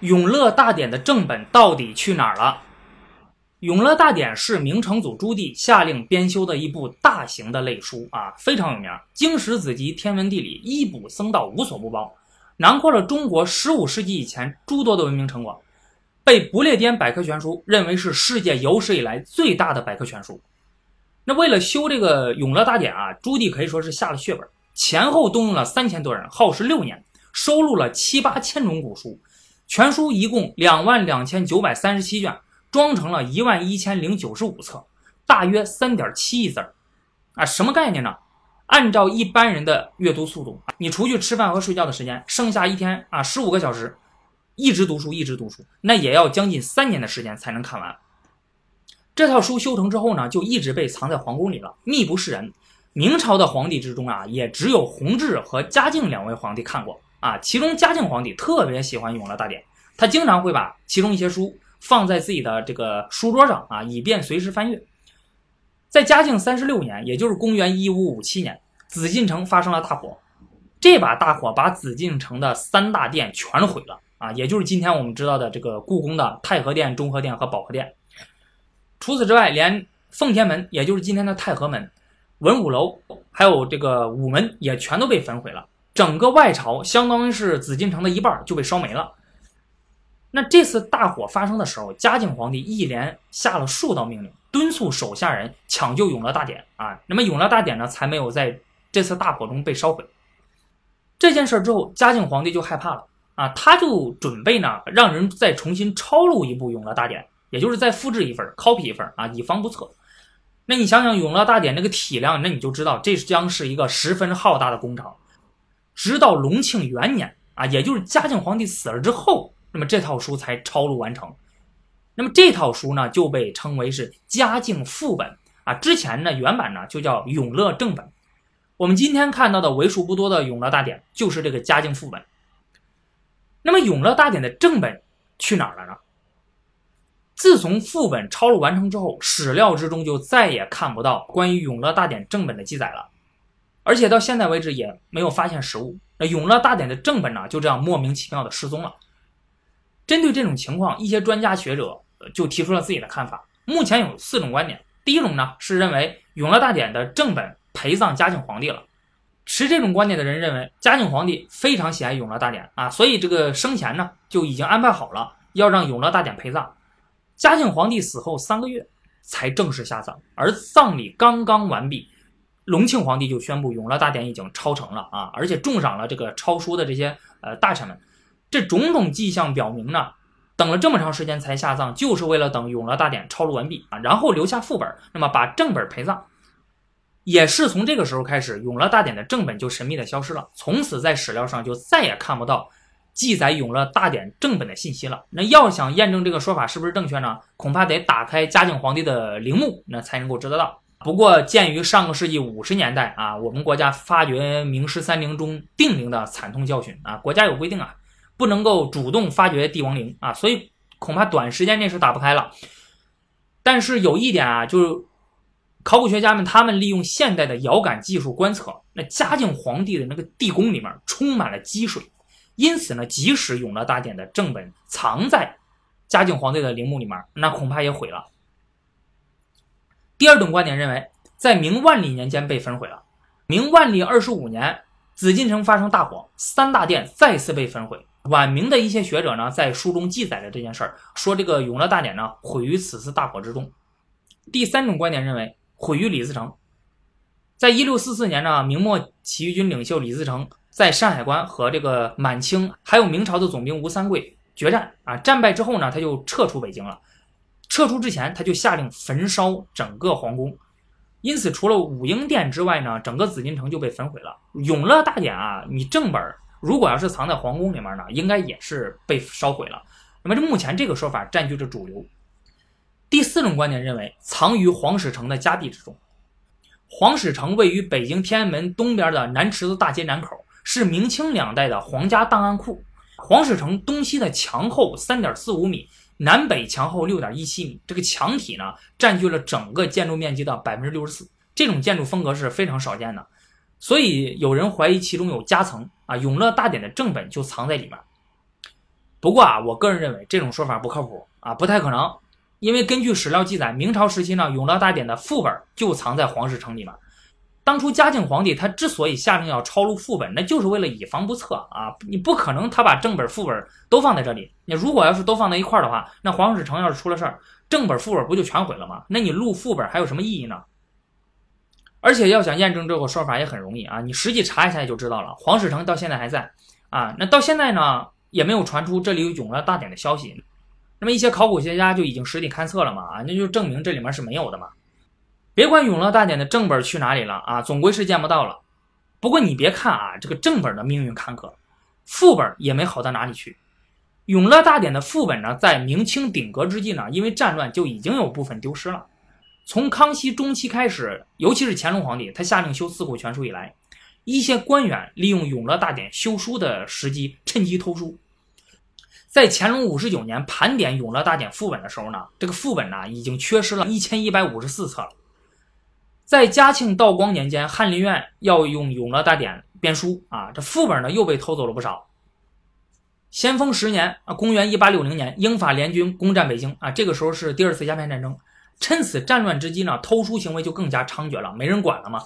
永乐大典的正本到底去哪儿了？永乐大典是明成祖朱棣下令编修的一部大型的类书啊，非常有名，经史子集、天文地理、医卜僧道无所不包，囊括了中国十五世纪以前诸多的文明成果，被不列颠百科全书认为是世界有史以来最大的百科全书。那为了修这个永乐大典啊，朱棣可以说是下了血本，前后动用了三千多人，耗时六年，收录了七八千种古书。全书一共两万两千九百三十七卷，装成了一万一千零九十五册，大约三点七亿字儿，啊，什么概念呢？按照一般人的阅读速度，你除去吃饭和睡觉的时间，剩下一天啊十五个小时，一直读书一直读书，那也要将近三年的时间才能看完。这套书修成之后呢，就一直被藏在皇宫里了，秘不示人。明朝的皇帝之中啊，也只有弘治和嘉靖两位皇帝看过。啊，其中嘉靖皇帝特别喜欢《永乐大典》，他经常会把其中一些书放在自己的这个书桌上啊，以便随时翻阅。在嘉靖三十六年，也就是公元一五五七年，紫禁城发生了大火，这把大火把紫禁城的三大殿全毁了啊，也就是今天我们知道的这个故宫的太和殿、中和殿和保和殿。除此之外，连奉天门，也就是今天的太和门、文武楼，还有这个午门，也全都被焚毁了。整个外朝相当于是紫禁城的一半就被烧没了。那这次大火发生的时候，嘉靖皇帝一连下了数道命令，敦促手下人抢救永乐大典啊。那么永乐大典呢，才没有在这次大火中被烧毁。这件事之后，嘉靖皇帝就害怕了啊，他就准备呢，让人再重新抄录一部永乐大典，也就是再复制一份，copy 一份啊，以防不测。那你想想永乐大典那个体量，那你就知道这将是一个十分浩大的工程。直到隆庆元年啊，也就是嘉靖皇帝死了之后，那么这套书才抄录完成。那么这套书呢，就被称为是嘉靖副本啊。之前呢，原版呢就叫永乐正本。我们今天看到的为数不多的永乐大典，就是这个嘉靖副本。那么永乐大典的正本去哪儿了呢？自从副本抄录完成之后，史料之中就再也看不到关于永乐大典正本的记载了。而且到现在为止也没有发现实物。那《永乐大典》的正本呢，就这样莫名其妙的失踪了。针对这种情况，一些专家学者就提出了自己的看法。目前有四种观点。第一种呢，是认为《永乐大典》的正本陪葬嘉靖皇帝了。持这种观点的人认为，嘉靖皇帝非常喜爱《永乐大典》啊，所以这个生前呢就已经安排好了要让《永乐大典》陪葬。嘉靖皇帝死后三个月才正式下葬，而葬礼刚刚完毕。隆庆皇帝就宣布《永乐大典》已经抄成了啊，而且重赏了这个抄书的这些呃大臣们。这种种迹象表明呢，等了这么长时间才下葬，就是为了等《永乐大典》抄录完毕啊，然后留下副本，那么把正本陪葬。也是从这个时候开始，《永乐大典》的正本就神秘的消失了，从此在史料上就再也看不到记载《永乐大典》正本的信息了。那要想验证这个说法是不是正确呢？恐怕得打开嘉靖皇帝的陵墓，那才能够知得到。不过，鉴于上个世纪五十年代啊，我们国家发掘明十三陵中定陵的惨痛教训啊，国家有规定啊，不能够主动发掘帝王陵啊，所以恐怕短时间内是打不开了。但是有一点啊，就是考古学家们他们利用现代的遥感技术观测，那嘉靖皇帝的那个地宫里面充满了积水，因此呢，即使《永乐大典》的正本藏在嘉靖皇帝的陵墓里面，那恐怕也毁了。第二种观点认为，在明万历年间被焚毁了。明万历二十五年，紫禁城发生大火，三大殿再次被焚毁。晚明的一些学者呢，在书中记载了这件事儿，说这个永乐大典呢毁于此次大火之中。第三种观点认为，毁于李自成。在一六四四年呢，明末起义军领袖李自成在山海关和这个满清还有明朝的总兵吴三桂决战啊，战败之后呢，他就撤出北京了。撤出之前，他就下令焚烧整个皇宫，因此除了武英殿之外呢，整个紫禁城就被焚毁了。永乐大典啊，你正本如果要是藏在皇宫里面呢，应该也是被烧毁了。那么这目前这个说法占据着主流。第四种观点认为，藏于皇室城的家壁之中。皇室城位于北京天安门东边的南池子大街南口，是明清两代的皇家档案库。皇室城东西的墙厚三点四五米。南北墙厚六点一七米，这个墙体呢占据了整个建筑面积的百分之六十四，这种建筑风格是非常少见的，所以有人怀疑其中有夹层啊。永乐大典的正本就藏在里面。不过啊，我个人认为这种说法不靠谱啊，不太可能。因为根据史料记载，明朝时期呢，《永乐大典》的副本就藏在皇室城里面。当初嘉靖皇帝他之所以下令要抄录副本，那就是为了以防不测啊！你不可能他把正本副本都放在这里。你如果要是都放在一块儿的话，那皇室城要是出了事儿，正本副本不就全毁了吗？那你录副本还有什么意义呢？而且要想验证这个说法也很容易啊，你实际查一下就知道了。皇室城到现在还在啊，那到现在呢也没有传出这里有永乐大典的消息。那么一些考古学家就已经实地勘测了嘛啊，那就证明这里面是没有的嘛。别管永乐大典的正本去哪里了啊，总归是见不到了。不过你别看啊，这个正本的命运坎坷，副本也没好到哪里去。永乐大典的副本呢，在明清鼎革之际呢，因为战乱就已经有部分丢失了。从康熙中期开始，尤其是乾隆皇帝他下令修《四库全书》以来，一些官员利用永乐大典修书的时机，趁机偷书。在乾隆五十九年盘点永乐大典副本的时候呢，这个副本呢已经缺失了一千一百五十四册了。在嘉庆、道光年间，翰林院要用《永乐大典》编书啊，这副本呢又被偷走了不少。咸丰十年啊，公元一八六零年，英法联军攻占北京啊，这个时候是第二次鸦片战争。趁此战乱之机呢，偷书行为就更加猖獗了，没人管了嘛。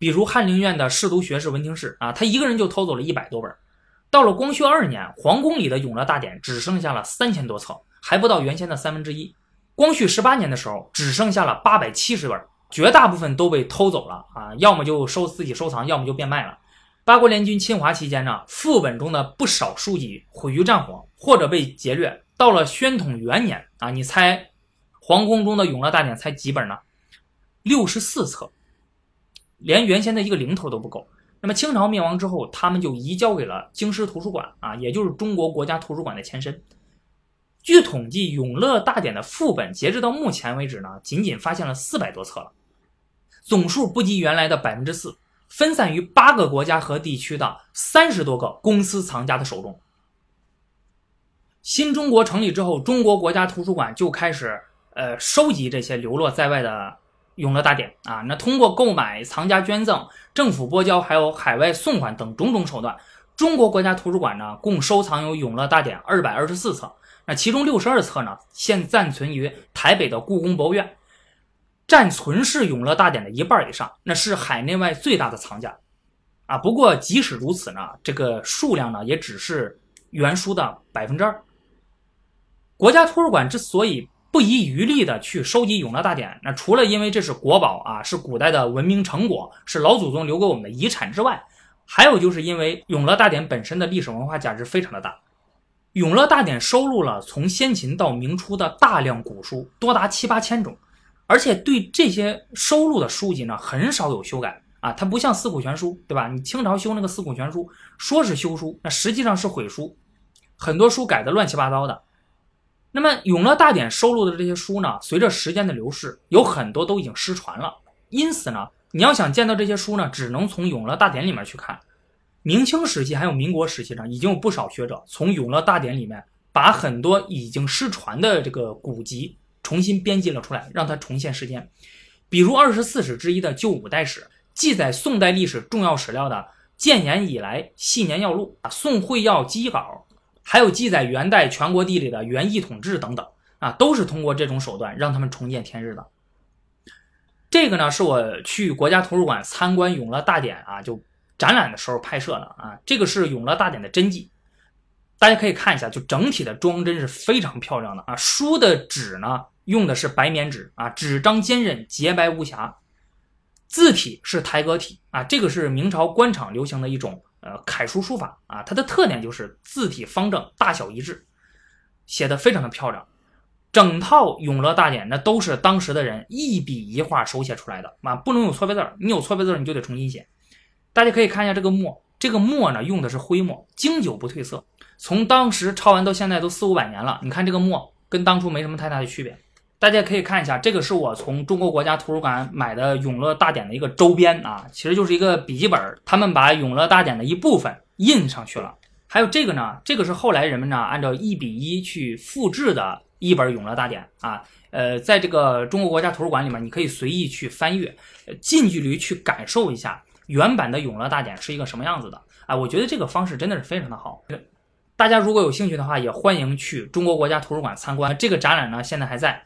比如翰林院的侍读学士文廷式啊，他一个人就偷走了一百多本。到了光绪二年，皇宫里的《永乐大典》只剩下了三千多册，还不到原先的三分之一。光绪十八年的时候，只剩下了八百七十本。绝大部分都被偷走了啊，要么就收自己收藏，要么就变卖了。八国联军侵华期间呢，副本中的不少书籍毁于战火，或者被劫掠。到了宣统元年啊，你猜皇宫中的《永乐大典》才几本呢？六十四册，连原先的一个零头都不够。那么清朝灭亡之后，他们就移交给了京师图书馆啊，也就是中国国家图书馆的前身。据统计，《永乐大典》的副本截止到目前为止呢，仅仅发现了四百多册了。总数不及原来的百分之四，分散于八个国家和地区的三十多个公司藏家的手中。新中国成立之后，中国国家图书馆就开始呃收集这些流落在外的《永乐大典》啊，那通过购买、藏家捐赠、政府拨交，还有海外送款等种种手段，中国国家图书馆呢共收藏有《永乐大典》二百二十四册，那其中六十二册呢现暂存于台北的故宫博物院。占存世《永乐大典》的一半以上，那是海内外最大的藏家，啊，不过即使如此呢，这个数量呢也只是原书的百分之二。国家图书馆之所以不遗余力的去收集《永乐大典》，那除了因为这是国宝啊，是古代的文明成果，是老祖宗留给我们的遗产之外，还有就是因为《永乐大典》本身的历史文化价值非常的大，《永乐大典》收录了从先秦到明初的大量古书，多达七八千种。而且对这些收录的书籍呢，很少有修改啊，它不像四库全书，对吧？你清朝修那个四库全书，说是修书，那实际上是毁书，很多书改的乱七八糟的。那么《永乐大典》收录的这些书呢，随着时间的流逝，有很多都已经失传了。因此呢，你要想见到这些书呢，只能从《永乐大典》里面去看。明清时期还有民国时期呢，已经有不少学者从《永乐大典》里面把很多已经失传的这个古籍。重新编辑了出来，让它重现时间。比如二十四史之一的《旧五代史》，记载宋代历史重要史料的《建炎以来系年要录》啊，《宋会要基稿》，还有记载元代全国地理的《元义统志》等等啊，都是通过这种手段让他们重见天日的。这个呢，是我去国家图书馆参观《永乐大典》啊，就展览的时候拍摄的啊。这个是《永乐大典》的真迹。大家可以看一下，就整体的装帧是非常漂亮的啊。书的纸呢？用的是白棉纸啊，纸张坚韧，洁白无瑕。字体是台阁体啊，这个是明朝官场流行的一种呃楷书书法啊，它的特点就是字体方正，大小一致，写的非常的漂亮。整套《永乐大典》那都是当时的人一笔一画手写出来的啊，不能有错别字你有错别字你就得重新写。大家可以看一下这个墨，这个墨呢用的是灰墨，经久不褪色，从当时抄完到现在都四五百年了，你看这个墨跟当初没什么太大的区别。大家可以看一下，这个是我从中国国家图书馆买的《永乐大典》的一个周边啊，其实就是一个笔记本，他们把《永乐大典》的一部分印上去了。还有这个呢，这个是后来人们呢按照一比一去复制的一本《永乐大典》啊，呃，在这个中国国家图书馆里面，你可以随意去翻阅，近距离去感受一下原版的《永乐大典》是一个什么样子的啊。我觉得这个方式真的是非常的好。大家如果有兴趣的话，也欢迎去中国国家图书馆参观。这个展览呢，现在还在。